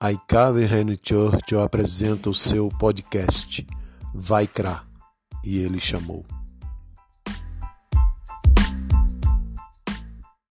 a Henry Church apresenta o seu podcast Vai Crá, e ele chamou.